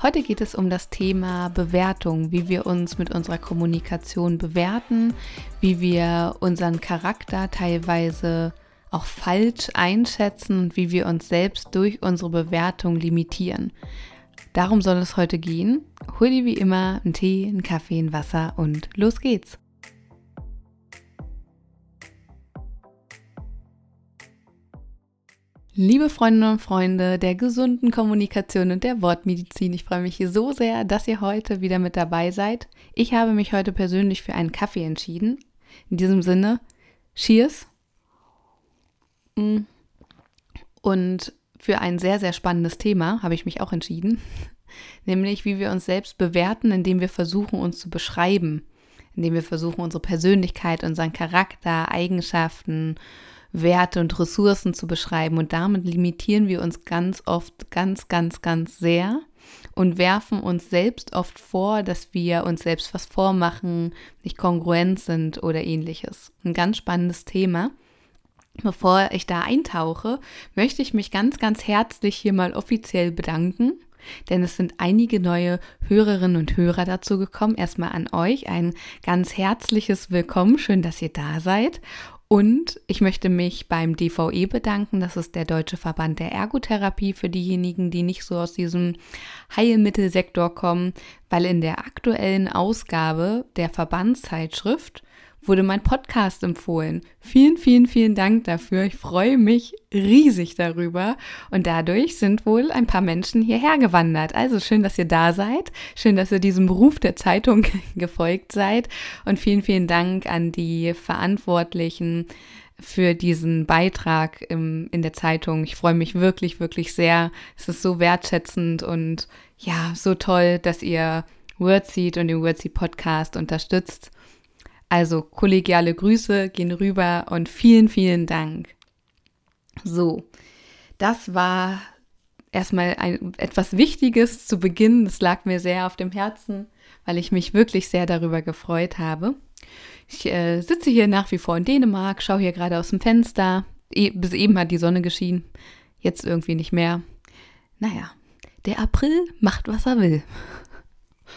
Heute geht es um das Thema Bewertung, wie wir uns mit unserer Kommunikation bewerten, wie wir unseren Charakter teilweise auch falsch einschätzen und wie wir uns selbst durch unsere Bewertung limitieren. Darum soll es heute gehen. Hol dir wie immer einen Tee, einen Kaffee, ein Wasser und los geht's. Liebe Freundinnen und Freunde der gesunden Kommunikation und der Wortmedizin, ich freue mich so sehr, dass ihr heute wieder mit dabei seid. Ich habe mich heute persönlich für einen Kaffee entschieden. In diesem Sinne, Cheers. Mm. Und für ein sehr, sehr spannendes Thema habe ich mich auch entschieden, nämlich wie wir uns selbst bewerten, indem wir versuchen, uns zu beschreiben, indem wir versuchen, unsere Persönlichkeit, unseren Charakter, Eigenschaften, Werte und Ressourcen zu beschreiben. Und damit limitieren wir uns ganz oft ganz, ganz, ganz sehr und werfen uns selbst oft vor, dass wir uns selbst was vormachen, nicht kongruent sind oder ähnliches. Ein ganz spannendes Thema. Bevor ich da eintauche, möchte ich mich ganz, ganz herzlich hier mal offiziell bedanken denn es sind einige neue Hörerinnen und Hörer dazu gekommen. Erstmal an euch ein ganz herzliches Willkommen. Schön, dass ihr da seid. Und ich möchte mich beim DVE bedanken. Das ist der Deutsche Verband der Ergotherapie für diejenigen, die nicht so aus diesem Heilmittelsektor kommen, weil in der aktuellen Ausgabe der Verbandszeitschrift wurde mein Podcast empfohlen. Vielen, vielen, vielen Dank dafür. Ich freue mich riesig darüber. Und dadurch sind wohl ein paar Menschen hierher gewandert. Also schön, dass ihr da seid. Schön, dass ihr diesem Beruf der Zeitung gefolgt seid. Und vielen, vielen Dank an die Verantwortlichen für diesen Beitrag im, in der Zeitung. Ich freue mich wirklich, wirklich sehr. Es ist so wertschätzend und ja, so toll, dass ihr Wordseed und den Wordseed Podcast unterstützt. Also kollegiale Grüße gehen rüber und vielen, vielen Dank. So, das war erstmal ein, etwas Wichtiges zu Beginn. Das lag mir sehr auf dem Herzen, weil ich mich wirklich sehr darüber gefreut habe. Ich äh, sitze hier nach wie vor in Dänemark, schaue hier gerade aus dem Fenster. E bis eben hat die Sonne geschienen, jetzt irgendwie nicht mehr. Naja, der April macht, was er will.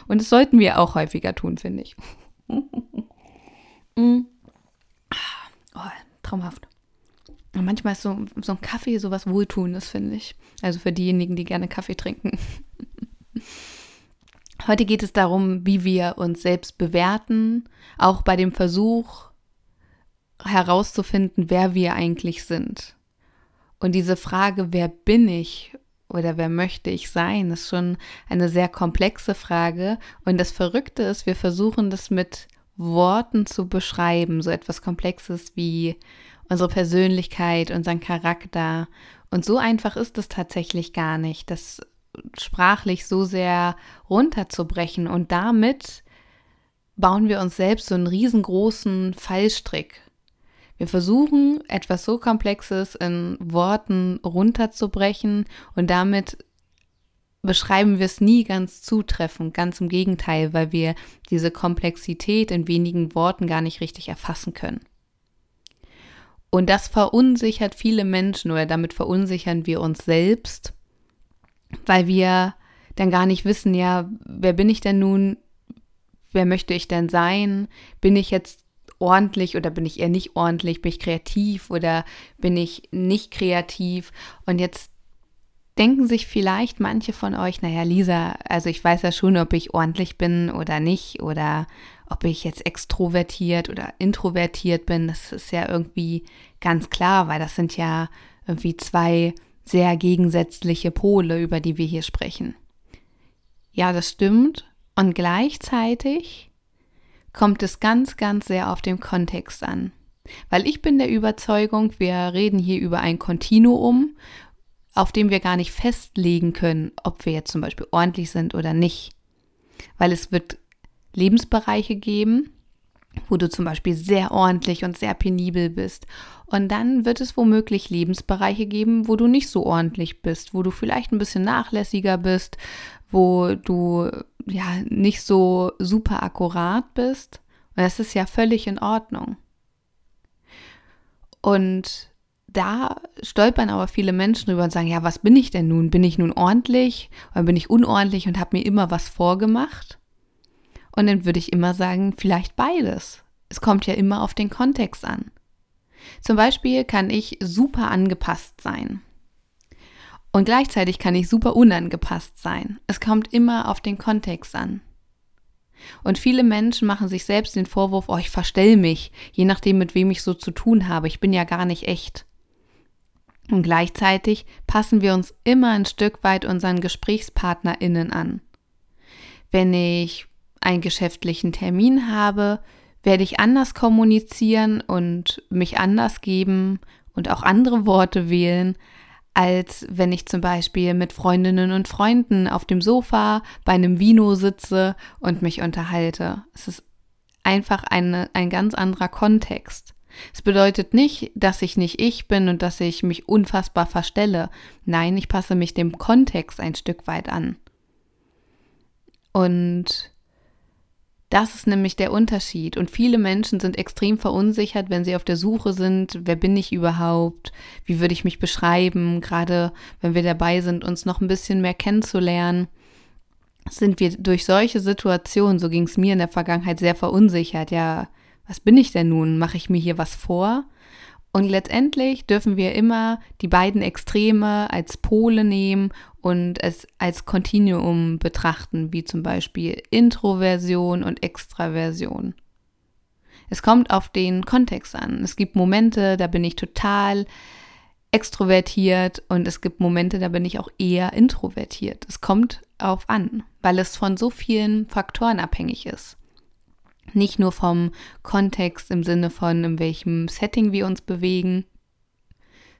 Und das sollten wir auch häufiger tun, finde ich. Mm. Oh, traumhaft. Und manchmal ist so, so ein Kaffee so was Wohltuendes, finde ich. Also für diejenigen, die gerne Kaffee trinken. Heute geht es darum, wie wir uns selbst bewerten, auch bei dem Versuch herauszufinden, wer wir eigentlich sind. Und diese Frage, wer bin ich oder wer möchte ich sein, ist schon eine sehr komplexe Frage. Und das Verrückte ist, wir versuchen das mit Worten zu beschreiben, so etwas Komplexes wie unsere Persönlichkeit, unseren Charakter. Und so einfach ist es tatsächlich gar nicht, das sprachlich so sehr runterzubrechen. Und damit bauen wir uns selbst so einen riesengroßen Fallstrick. Wir versuchen, etwas so Komplexes in Worten runterzubrechen und damit beschreiben wir es nie ganz zutreffend, ganz im Gegenteil, weil wir diese Komplexität in wenigen Worten gar nicht richtig erfassen können. Und das verunsichert viele Menschen oder damit verunsichern wir uns selbst, weil wir dann gar nicht wissen, ja, wer bin ich denn nun? Wer möchte ich denn sein? Bin ich jetzt ordentlich oder bin ich eher nicht ordentlich? Bin ich kreativ oder bin ich nicht kreativ? Und jetzt denken sich vielleicht manche von euch, naja, Lisa, also ich weiß ja schon, ob ich ordentlich bin oder nicht oder ob ich jetzt extrovertiert oder introvertiert bin. Das ist ja irgendwie ganz klar, weil das sind ja irgendwie zwei sehr gegensätzliche Pole, über die wir hier sprechen. Ja, das stimmt. Und gleichzeitig kommt es ganz, ganz sehr auf den Kontext an. Weil ich bin der Überzeugung, wir reden hier über ein Kontinuum auf dem wir gar nicht festlegen können, ob wir jetzt zum Beispiel ordentlich sind oder nicht. Weil es wird Lebensbereiche geben, wo du zum Beispiel sehr ordentlich und sehr penibel bist. Und dann wird es womöglich Lebensbereiche geben, wo du nicht so ordentlich bist, wo du vielleicht ein bisschen nachlässiger bist, wo du ja nicht so super akkurat bist. Und das ist ja völlig in Ordnung. Und da stolpern aber viele Menschen drüber und sagen, ja, was bin ich denn nun? Bin ich nun ordentlich oder bin ich unordentlich und habe mir immer was vorgemacht? Und dann würde ich immer sagen, vielleicht beides. Es kommt ja immer auf den Kontext an. Zum Beispiel kann ich super angepasst sein. Und gleichzeitig kann ich super unangepasst sein. Es kommt immer auf den Kontext an. Und viele Menschen machen sich selbst den Vorwurf, oh, ich verstell mich, je nachdem, mit wem ich so zu tun habe. Ich bin ja gar nicht echt. Und gleichzeitig passen wir uns immer ein Stück weit unseren GesprächspartnerInnen an. Wenn ich einen geschäftlichen Termin habe, werde ich anders kommunizieren und mich anders geben und auch andere Worte wählen, als wenn ich zum Beispiel mit Freundinnen und Freunden auf dem Sofa bei einem Vino sitze und mich unterhalte. Es ist einfach eine, ein ganz anderer Kontext. Es bedeutet nicht, dass ich nicht ich bin und dass ich mich unfassbar verstelle. Nein, ich passe mich dem Kontext ein Stück weit an. Und das ist nämlich der Unterschied. Und viele Menschen sind extrem verunsichert, wenn sie auf der Suche sind, wer bin ich überhaupt, wie würde ich mich beschreiben, gerade wenn wir dabei sind, uns noch ein bisschen mehr kennenzulernen. Sind wir durch solche Situationen, so ging es mir in der Vergangenheit, sehr verunsichert. Ja, was bin ich denn nun? Mache ich mir hier was vor? Und letztendlich dürfen wir immer die beiden Extreme als Pole nehmen und es als Kontinuum betrachten, wie zum Beispiel Introversion und Extraversion. Es kommt auf den Kontext an. Es gibt Momente, da bin ich total extrovertiert und es gibt Momente, da bin ich auch eher introvertiert. Es kommt auf an, weil es von so vielen Faktoren abhängig ist. Nicht nur vom Kontext im Sinne von, in welchem Setting wir uns bewegen,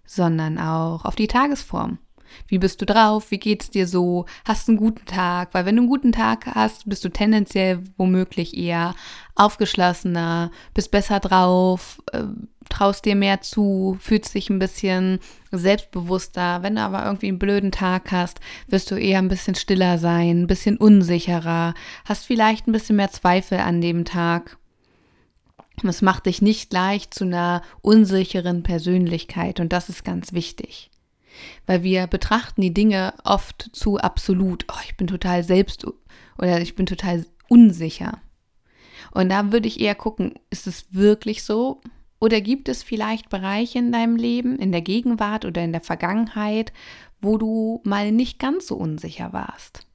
sondern auch auf die Tagesform. Wie bist du drauf? Wie geht's dir so? Hast du einen guten Tag? Weil wenn du einen guten Tag hast, bist du tendenziell womöglich eher aufgeschlossener, bist besser drauf, äh, traust dir mehr zu, fühlst dich ein bisschen selbstbewusster. Wenn du aber irgendwie einen blöden Tag hast, wirst du eher ein bisschen stiller sein, ein bisschen unsicherer, hast vielleicht ein bisschen mehr Zweifel an dem Tag. Es macht dich nicht leicht zu einer unsicheren Persönlichkeit und das ist ganz wichtig weil wir betrachten die Dinge oft zu absolut. Oh, ich bin total selbst oder ich bin total unsicher. Und da würde ich eher gucken, ist es wirklich so? Oder gibt es vielleicht Bereiche in deinem Leben, in der Gegenwart oder in der Vergangenheit, wo du mal nicht ganz so unsicher warst?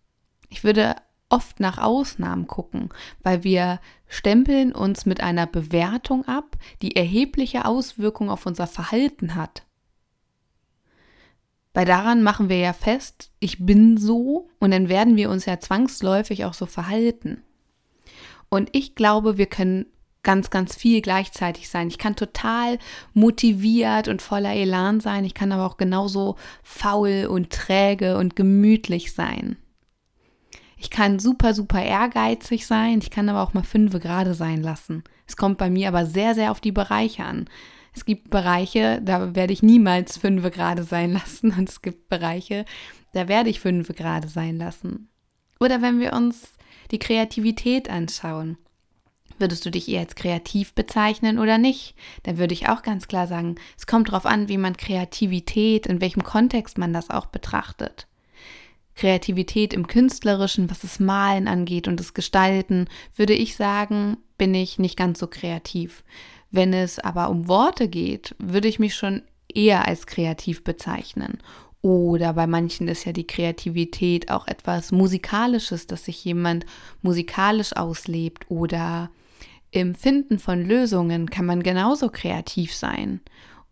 Ich würde oft nach Ausnahmen gucken, weil wir stempeln uns mit einer Bewertung ab, die erhebliche Auswirkungen auf unser Verhalten hat. Weil daran machen wir ja fest, ich bin so und dann werden wir uns ja zwangsläufig auch so verhalten. Und ich glaube, wir können ganz, ganz viel gleichzeitig sein. Ich kann total motiviert und voller Elan sein. Ich kann aber auch genauso faul und träge und gemütlich sein. Ich kann super, super ehrgeizig sein. Ich kann aber auch mal fünfe gerade sein lassen. Es kommt bei mir aber sehr, sehr auf die Bereiche an. Es gibt Bereiche, da werde ich niemals fünf gerade sein lassen und es gibt Bereiche, da werde ich fünf gerade sein lassen. Oder wenn wir uns die Kreativität anschauen. Würdest du dich eher als kreativ bezeichnen oder nicht? Dann würde ich auch ganz klar sagen, es kommt darauf an, wie man Kreativität, in welchem Kontext man das auch betrachtet. Kreativität im Künstlerischen, was das Malen angeht und das Gestalten, würde ich sagen, bin ich nicht ganz so kreativ. Wenn es aber um Worte geht, würde ich mich schon eher als kreativ bezeichnen. Oder bei manchen ist ja die Kreativität auch etwas Musikalisches, dass sich jemand musikalisch auslebt. Oder im Finden von Lösungen kann man genauso kreativ sein.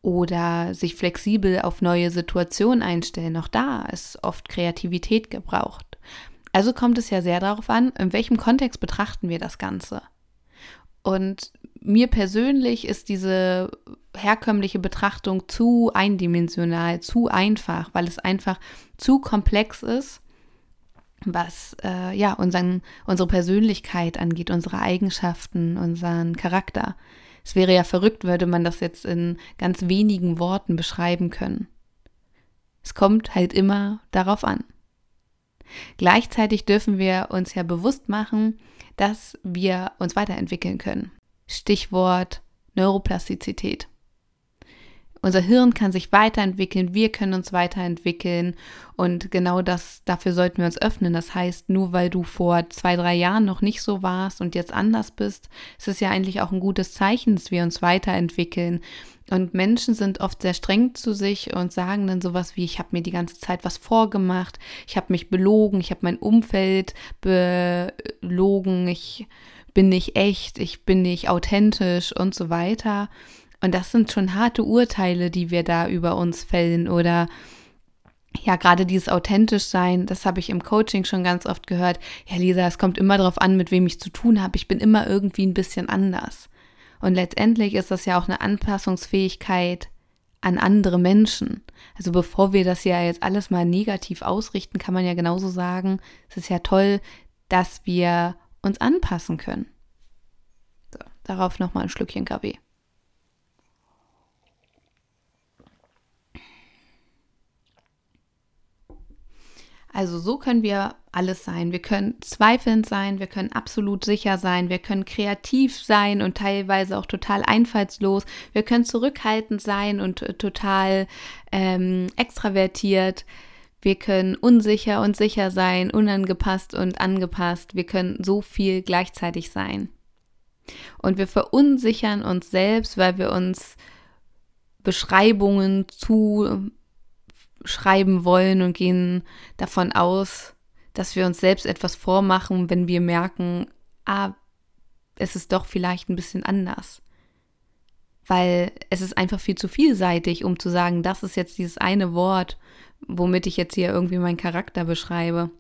Oder sich flexibel auf neue Situationen einstellen. Auch da ist oft Kreativität gebraucht. Also kommt es ja sehr darauf an, in welchem Kontext betrachten wir das Ganze. Und mir persönlich ist diese herkömmliche Betrachtung zu eindimensional, zu einfach, weil es einfach zu komplex ist was äh, ja unseren, unsere Persönlichkeit angeht, unsere Eigenschaften, unseren Charakter. Es wäre ja verrückt, würde man das jetzt in ganz wenigen Worten beschreiben können. Es kommt halt immer darauf an. Gleichzeitig dürfen wir uns ja bewusst machen, dass wir uns weiterentwickeln können. Stichwort Neuroplastizität. Unser Hirn kann sich weiterentwickeln, wir können uns weiterentwickeln und genau das, dafür sollten wir uns öffnen. Das heißt, nur weil du vor zwei, drei Jahren noch nicht so warst und jetzt anders bist, ist es ja eigentlich auch ein gutes Zeichen, dass wir uns weiterentwickeln. Und Menschen sind oft sehr streng zu sich und sagen dann sowas wie, ich habe mir die ganze Zeit was vorgemacht, ich habe mich belogen, ich habe mein Umfeld belogen, ich bin nicht echt, ich bin nicht authentisch und so weiter. Und das sind schon harte Urteile, die wir da über uns fällen oder ja, gerade dieses authentisch sein, das habe ich im Coaching schon ganz oft gehört. Ja, Lisa, es kommt immer darauf an, mit wem ich zu tun habe. Ich bin immer irgendwie ein bisschen anders. Und letztendlich ist das ja auch eine Anpassungsfähigkeit an andere Menschen. Also bevor wir das ja jetzt alles mal negativ ausrichten, kann man ja genauso sagen, es ist ja toll, dass wir uns anpassen können. So, darauf nochmal ein Schlückchen Kaffee. Also so können wir alles sein. Wir können zweifelnd sein, wir können absolut sicher sein, wir können kreativ sein und teilweise auch total einfallslos. Wir können zurückhaltend sein und äh, total ähm, extravertiert. Wir können unsicher und sicher sein, unangepasst und angepasst. Wir können so viel gleichzeitig sein. Und wir verunsichern uns selbst, weil wir uns Beschreibungen zu schreiben wollen und gehen davon aus, dass wir uns selbst etwas vormachen, wenn wir merken, ah, es ist doch vielleicht ein bisschen anders. Weil es ist einfach viel zu vielseitig, um zu sagen, das ist jetzt dieses eine Wort, womit ich jetzt hier irgendwie meinen Charakter beschreibe.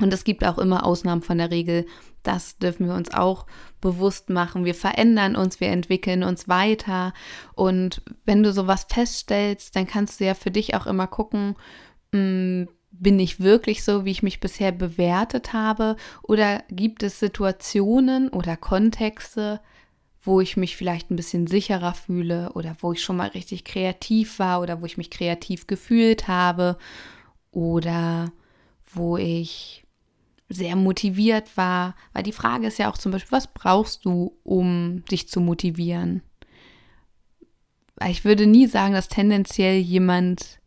Und es gibt auch immer Ausnahmen von der Regel. Das dürfen wir uns auch bewusst machen. Wir verändern uns, wir entwickeln uns weiter. Und wenn du sowas feststellst, dann kannst du ja für dich auch immer gucken, hm, bin ich wirklich so, wie ich mich bisher bewertet habe? Oder gibt es Situationen oder Kontexte, wo ich mich vielleicht ein bisschen sicherer fühle oder wo ich schon mal richtig kreativ war oder wo ich mich kreativ gefühlt habe oder wo ich sehr motiviert war. Weil die Frage ist ja auch zum Beispiel, was brauchst du, um dich zu motivieren? Ich würde nie sagen, dass tendenziell jemand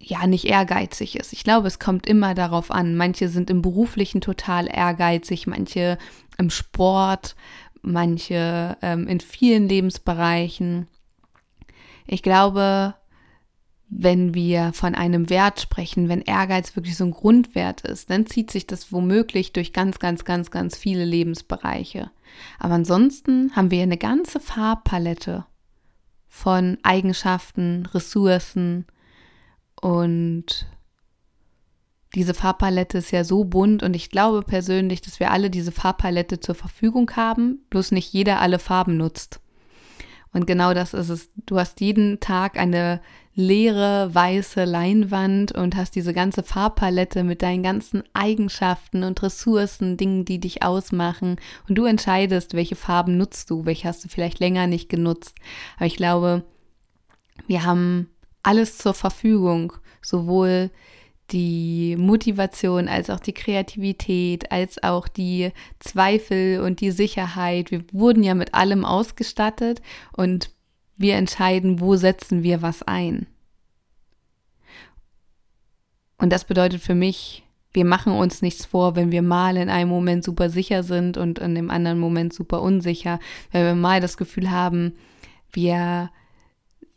ja nicht ehrgeizig ist. Ich glaube, es kommt immer darauf an. Manche sind im beruflichen total ehrgeizig, manche im Sport, manche ähm, in vielen Lebensbereichen. Ich glaube, wenn wir von einem Wert sprechen, wenn Ehrgeiz wirklich so ein Grundwert ist, dann zieht sich das womöglich durch ganz, ganz, ganz, ganz viele Lebensbereiche. Aber ansonsten haben wir eine ganze Farbpalette von Eigenschaften, Ressourcen und diese Farbpalette ist ja so bunt und ich glaube persönlich, dass wir alle diese Farbpalette zur Verfügung haben, bloß nicht jeder alle Farben nutzt. Und genau das ist es. Du hast jeden Tag eine leere weiße Leinwand und hast diese ganze Farbpalette mit deinen ganzen Eigenschaften und Ressourcen, Dingen, die dich ausmachen. Und du entscheidest, welche Farben nutzt du, welche hast du vielleicht länger nicht genutzt. Aber ich glaube, wir haben alles zur Verfügung, sowohl die Motivation, als auch die Kreativität, als auch die Zweifel und die Sicherheit. Wir wurden ja mit allem ausgestattet und wir entscheiden, wo setzen wir was ein. Und das bedeutet für mich, wir machen uns nichts vor, wenn wir mal in einem Moment super sicher sind und in dem anderen Moment super unsicher. Wenn wir mal das Gefühl haben, wir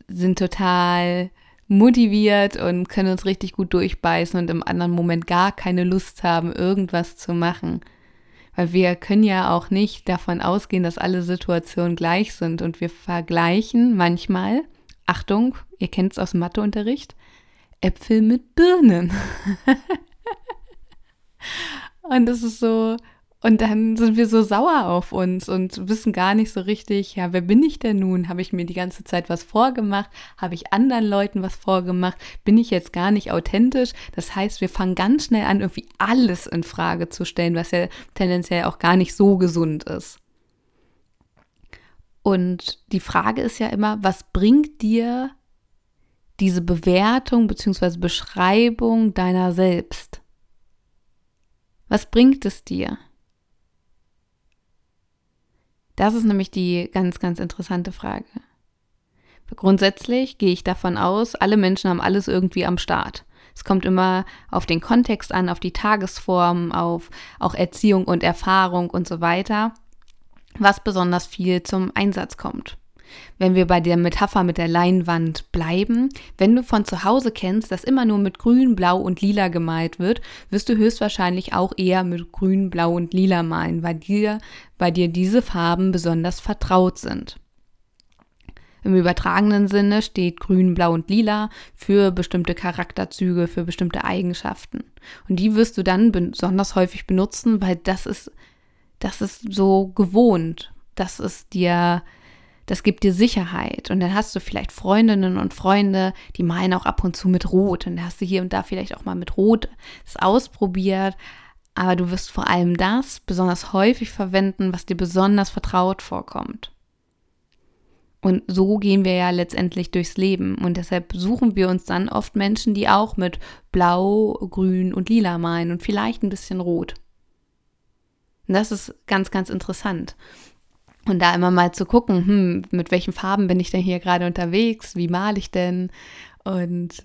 sind total motiviert und können uns richtig gut durchbeißen und im anderen Moment gar keine Lust haben, irgendwas zu machen. Weil wir können ja auch nicht davon ausgehen, dass alle Situationen gleich sind und wir vergleichen manchmal, Achtung, ihr kennt es aus dem Matheunterricht, Äpfel mit Birnen. und das ist so, Und dann sind wir so sauer auf uns und wissen gar nicht so richtig, ja, wer bin ich denn nun? Habe ich mir die ganze Zeit was vorgemacht? Habe ich anderen Leuten was vorgemacht? Bin ich jetzt gar nicht authentisch? Das heißt, wir fangen ganz schnell an, irgendwie alles in Frage zu stellen, was ja tendenziell auch gar nicht so gesund ist. Und die Frage ist ja immer, was bringt dir diese Bewertung bzw. Beschreibung deiner selbst? Was bringt es dir? Das ist nämlich die ganz, ganz interessante Frage. Grundsätzlich gehe ich davon aus, alle Menschen haben alles irgendwie am Start. Es kommt immer auf den Kontext an, auf die Tagesform, auf auch Erziehung und Erfahrung und so weiter, was besonders viel zum Einsatz kommt wenn wir bei der Metapher mit der Leinwand bleiben, wenn du von zu Hause kennst, dass immer nur mit grün, blau und lila gemalt wird, wirst du höchstwahrscheinlich auch eher mit grün, blau und lila malen, weil dir, bei dir diese Farben besonders vertraut sind. Im übertragenen Sinne steht grün, blau und lila für bestimmte Charakterzüge, für bestimmte Eigenschaften. Und die wirst du dann besonders häufig benutzen, weil das ist, das ist so gewohnt. Das ist dir das gibt dir Sicherheit. Und dann hast du vielleicht Freundinnen und Freunde, die malen auch ab und zu mit Rot. Und dann hast du hier und da vielleicht auch mal mit Rot das ausprobiert. Aber du wirst vor allem das besonders häufig verwenden, was dir besonders vertraut vorkommt. Und so gehen wir ja letztendlich durchs Leben. Und deshalb suchen wir uns dann oft Menschen, die auch mit Blau, Grün und Lila malen und vielleicht ein bisschen Rot. Und das ist ganz, ganz interessant. Und da immer mal zu gucken, hm, mit welchen Farben bin ich denn hier gerade unterwegs? Wie male ich denn? Und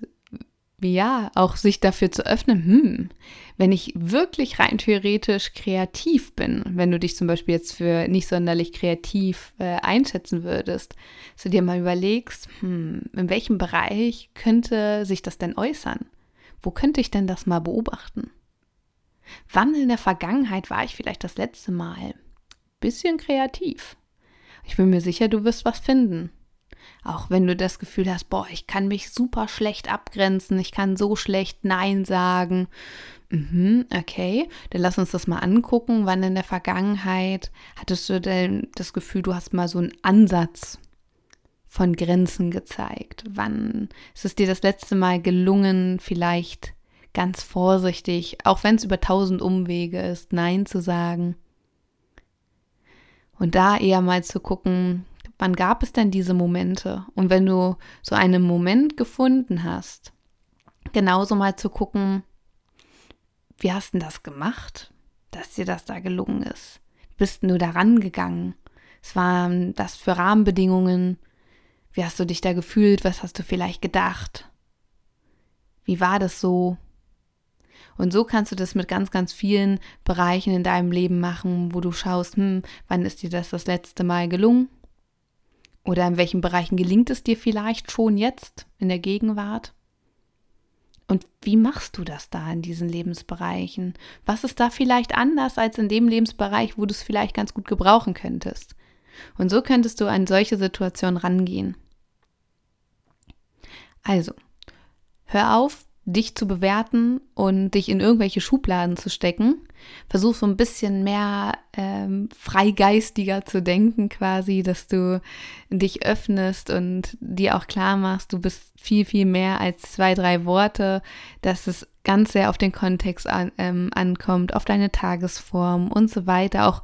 ja, auch sich dafür zu öffnen, hm, wenn ich wirklich rein theoretisch kreativ bin, wenn du dich zum Beispiel jetzt für nicht sonderlich kreativ äh, einschätzen würdest, dass du dir mal überlegst, hm, in welchem Bereich könnte sich das denn äußern? Wo könnte ich denn das mal beobachten? Wann in der Vergangenheit war ich vielleicht das letzte Mal bisschen kreativ. Ich bin mir sicher, du wirst was finden. Auch wenn du das Gefühl hast, boah, ich kann mich super schlecht abgrenzen, ich kann so schlecht Nein sagen. Mhm, okay, dann lass uns das mal angucken. Wann in der Vergangenheit hattest du denn das Gefühl, du hast mal so einen Ansatz von Grenzen gezeigt? Wann ist es dir das letzte Mal gelungen, vielleicht ganz vorsichtig, auch wenn es über tausend Umwege ist, Nein zu sagen? Und da eher mal zu gucken, wann gab es denn diese Momente? Und wenn du so einen Moment gefunden hast, genauso mal zu gucken, wie hast du das gemacht, dass dir das da gelungen ist? Bist du da rangegangen? Was waren das für Rahmenbedingungen? Wie hast du dich da gefühlt? Was hast du vielleicht gedacht? Wie war das so? Und so kannst du das mit ganz, ganz vielen Bereichen in deinem Leben machen, wo du schaust, hm, wann ist dir das das letzte Mal gelungen? Oder in welchen Bereichen gelingt es dir vielleicht schon jetzt in der Gegenwart? Und wie machst du das da in diesen Lebensbereichen? Was ist da vielleicht anders als in dem Lebensbereich, wo du es vielleicht ganz gut gebrauchen könntest? Und so könntest du an solche Situationen rangehen. Also, hör auf, dich zu bewerten und dich in irgendwelche Schubladen zu stecken. Versuch so ein bisschen mehr ähm, freigeistiger zu denken, quasi, dass du dich öffnest und dir auch klar machst, du bist viel, viel mehr als zwei, drei Worte, dass es ganz sehr auf den Kontext an, ähm, ankommt, auf deine Tagesform und so weiter. Auch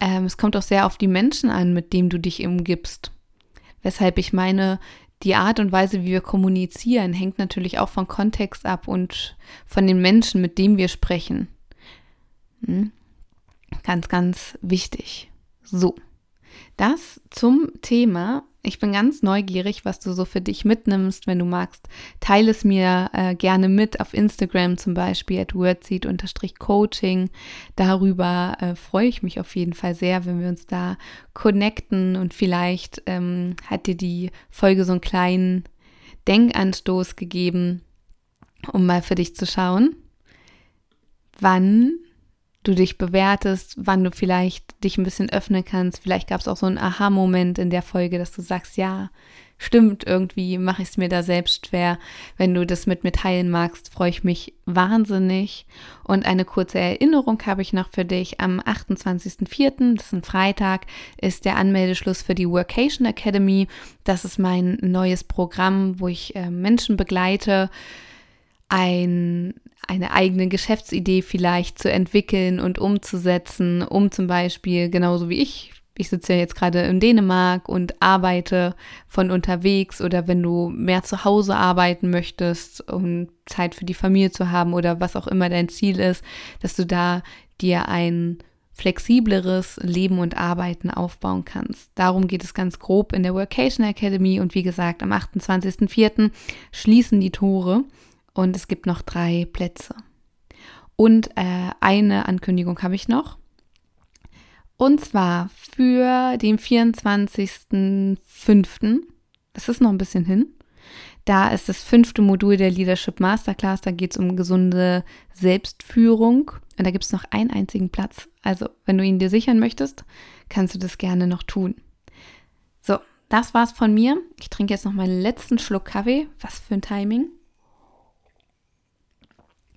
ähm, es kommt auch sehr auf die Menschen an, mit denen du dich umgibst. Weshalb ich meine, die Art und Weise, wie wir kommunizieren, hängt natürlich auch vom Kontext ab und von den Menschen, mit denen wir sprechen. Hm? Ganz, ganz wichtig. So, das zum Thema ich bin ganz neugierig, was du so für dich mitnimmst. Wenn du magst, teile es mir äh, gerne mit auf Instagram zum Beispiel at wordseed-coaching. Darüber äh, freue ich mich auf jeden Fall sehr, wenn wir uns da connecten und vielleicht ähm, hat dir die Folge so einen kleinen Denkanstoß gegeben, um mal für dich zu schauen, wann du dich bewertest, wann du vielleicht dich ein bisschen öffnen kannst. Vielleicht gab es auch so einen Aha-Moment in der Folge, dass du sagst, ja, stimmt, irgendwie mache ich es mir da selbst schwer. Wenn du das mit mir teilen magst, freue ich mich wahnsinnig. Und eine kurze Erinnerung habe ich noch für dich. Am 28.04., das ist ein Freitag, ist der Anmeldeschluss für die Workation Academy. Das ist mein neues Programm, wo ich äh, Menschen begleite, ein, eine eigene Geschäftsidee vielleicht zu entwickeln und umzusetzen, um zum Beispiel, genauso wie ich, ich sitze ja jetzt gerade in Dänemark und arbeite von unterwegs oder wenn du mehr zu Hause arbeiten möchtest, um Zeit für die Familie zu haben oder was auch immer dein Ziel ist, dass du da dir ein flexibleres Leben und Arbeiten aufbauen kannst. Darum geht es ganz grob in der Workation Academy und wie gesagt, am 28.04. schließen die Tore und es gibt noch drei Plätze. Und äh, eine Ankündigung habe ich noch. Und zwar für den 24.05. Das ist noch ein bisschen hin. Da ist das fünfte Modul der Leadership Masterclass. Da geht es um gesunde Selbstführung. Und da gibt es noch einen einzigen Platz. Also, wenn du ihn dir sichern möchtest, kannst du das gerne noch tun. So, das war's von mir. Ich trinke jetzt noch meinen letzten Schluck Kaffee. Was für ein Timing.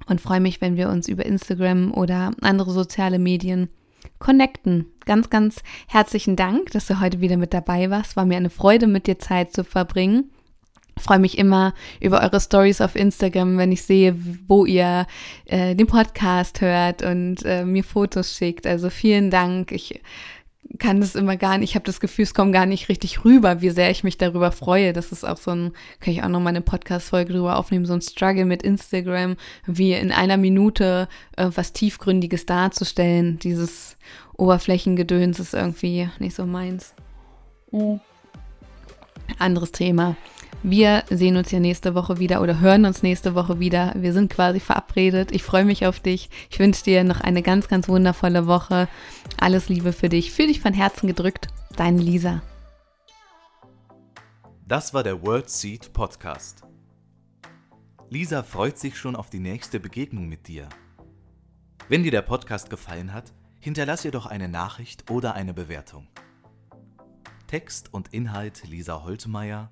Und freue mich, wenn wir uns über Instagram oder andere soziale Medien connecten. Ganz, ganz herzlichen Dank, dass du heute wieder mit dabei warst. War mir eine Freude, mit dir Zeit zu verbringen. Ich freue mich immer über eure Stories auf Instagram, wenn ich sehe, wo ihr äh, den Podcast hört und äh, mir Fotos schickt. Also vielen Dank. Ich kann das immer gar nicht, ich habe das Gefühl, es kommt gar nicht richtig rüber, wie sehr ich mich darüber freue. Das ist auch so ein, kann ich auch noch mal eine Podcast-Folge drüber aufnehmen, so ein Struggle mit Instagram, wie in einer Minute äh, was Tiefgründiges darzustellen. Dieses Oberflächengedöns ist irgendwie nicht so meins. Mhm. Anderes Thema. Wir sehen uns ja nächste Woche wieder oder hören uns nächste Woche wieder. Wir sind quasi verabredet. Ich freue mich auf dich. Ich wünsche dir noch eine ganz, ganz wundervolle Woche. Alles Liebe für dich. Fühl dich von Herzen gedrückt. Deine Lisa. Das war der World Seed Podcast. Lisa freut sich schon auf die nächste Begegnung mit dir. Wenn dir der Podcast gefallen hat, hinterlass ihr doch eine Nachricht oder eine Bewertung. Text und Inhalt Lisa Holtmeier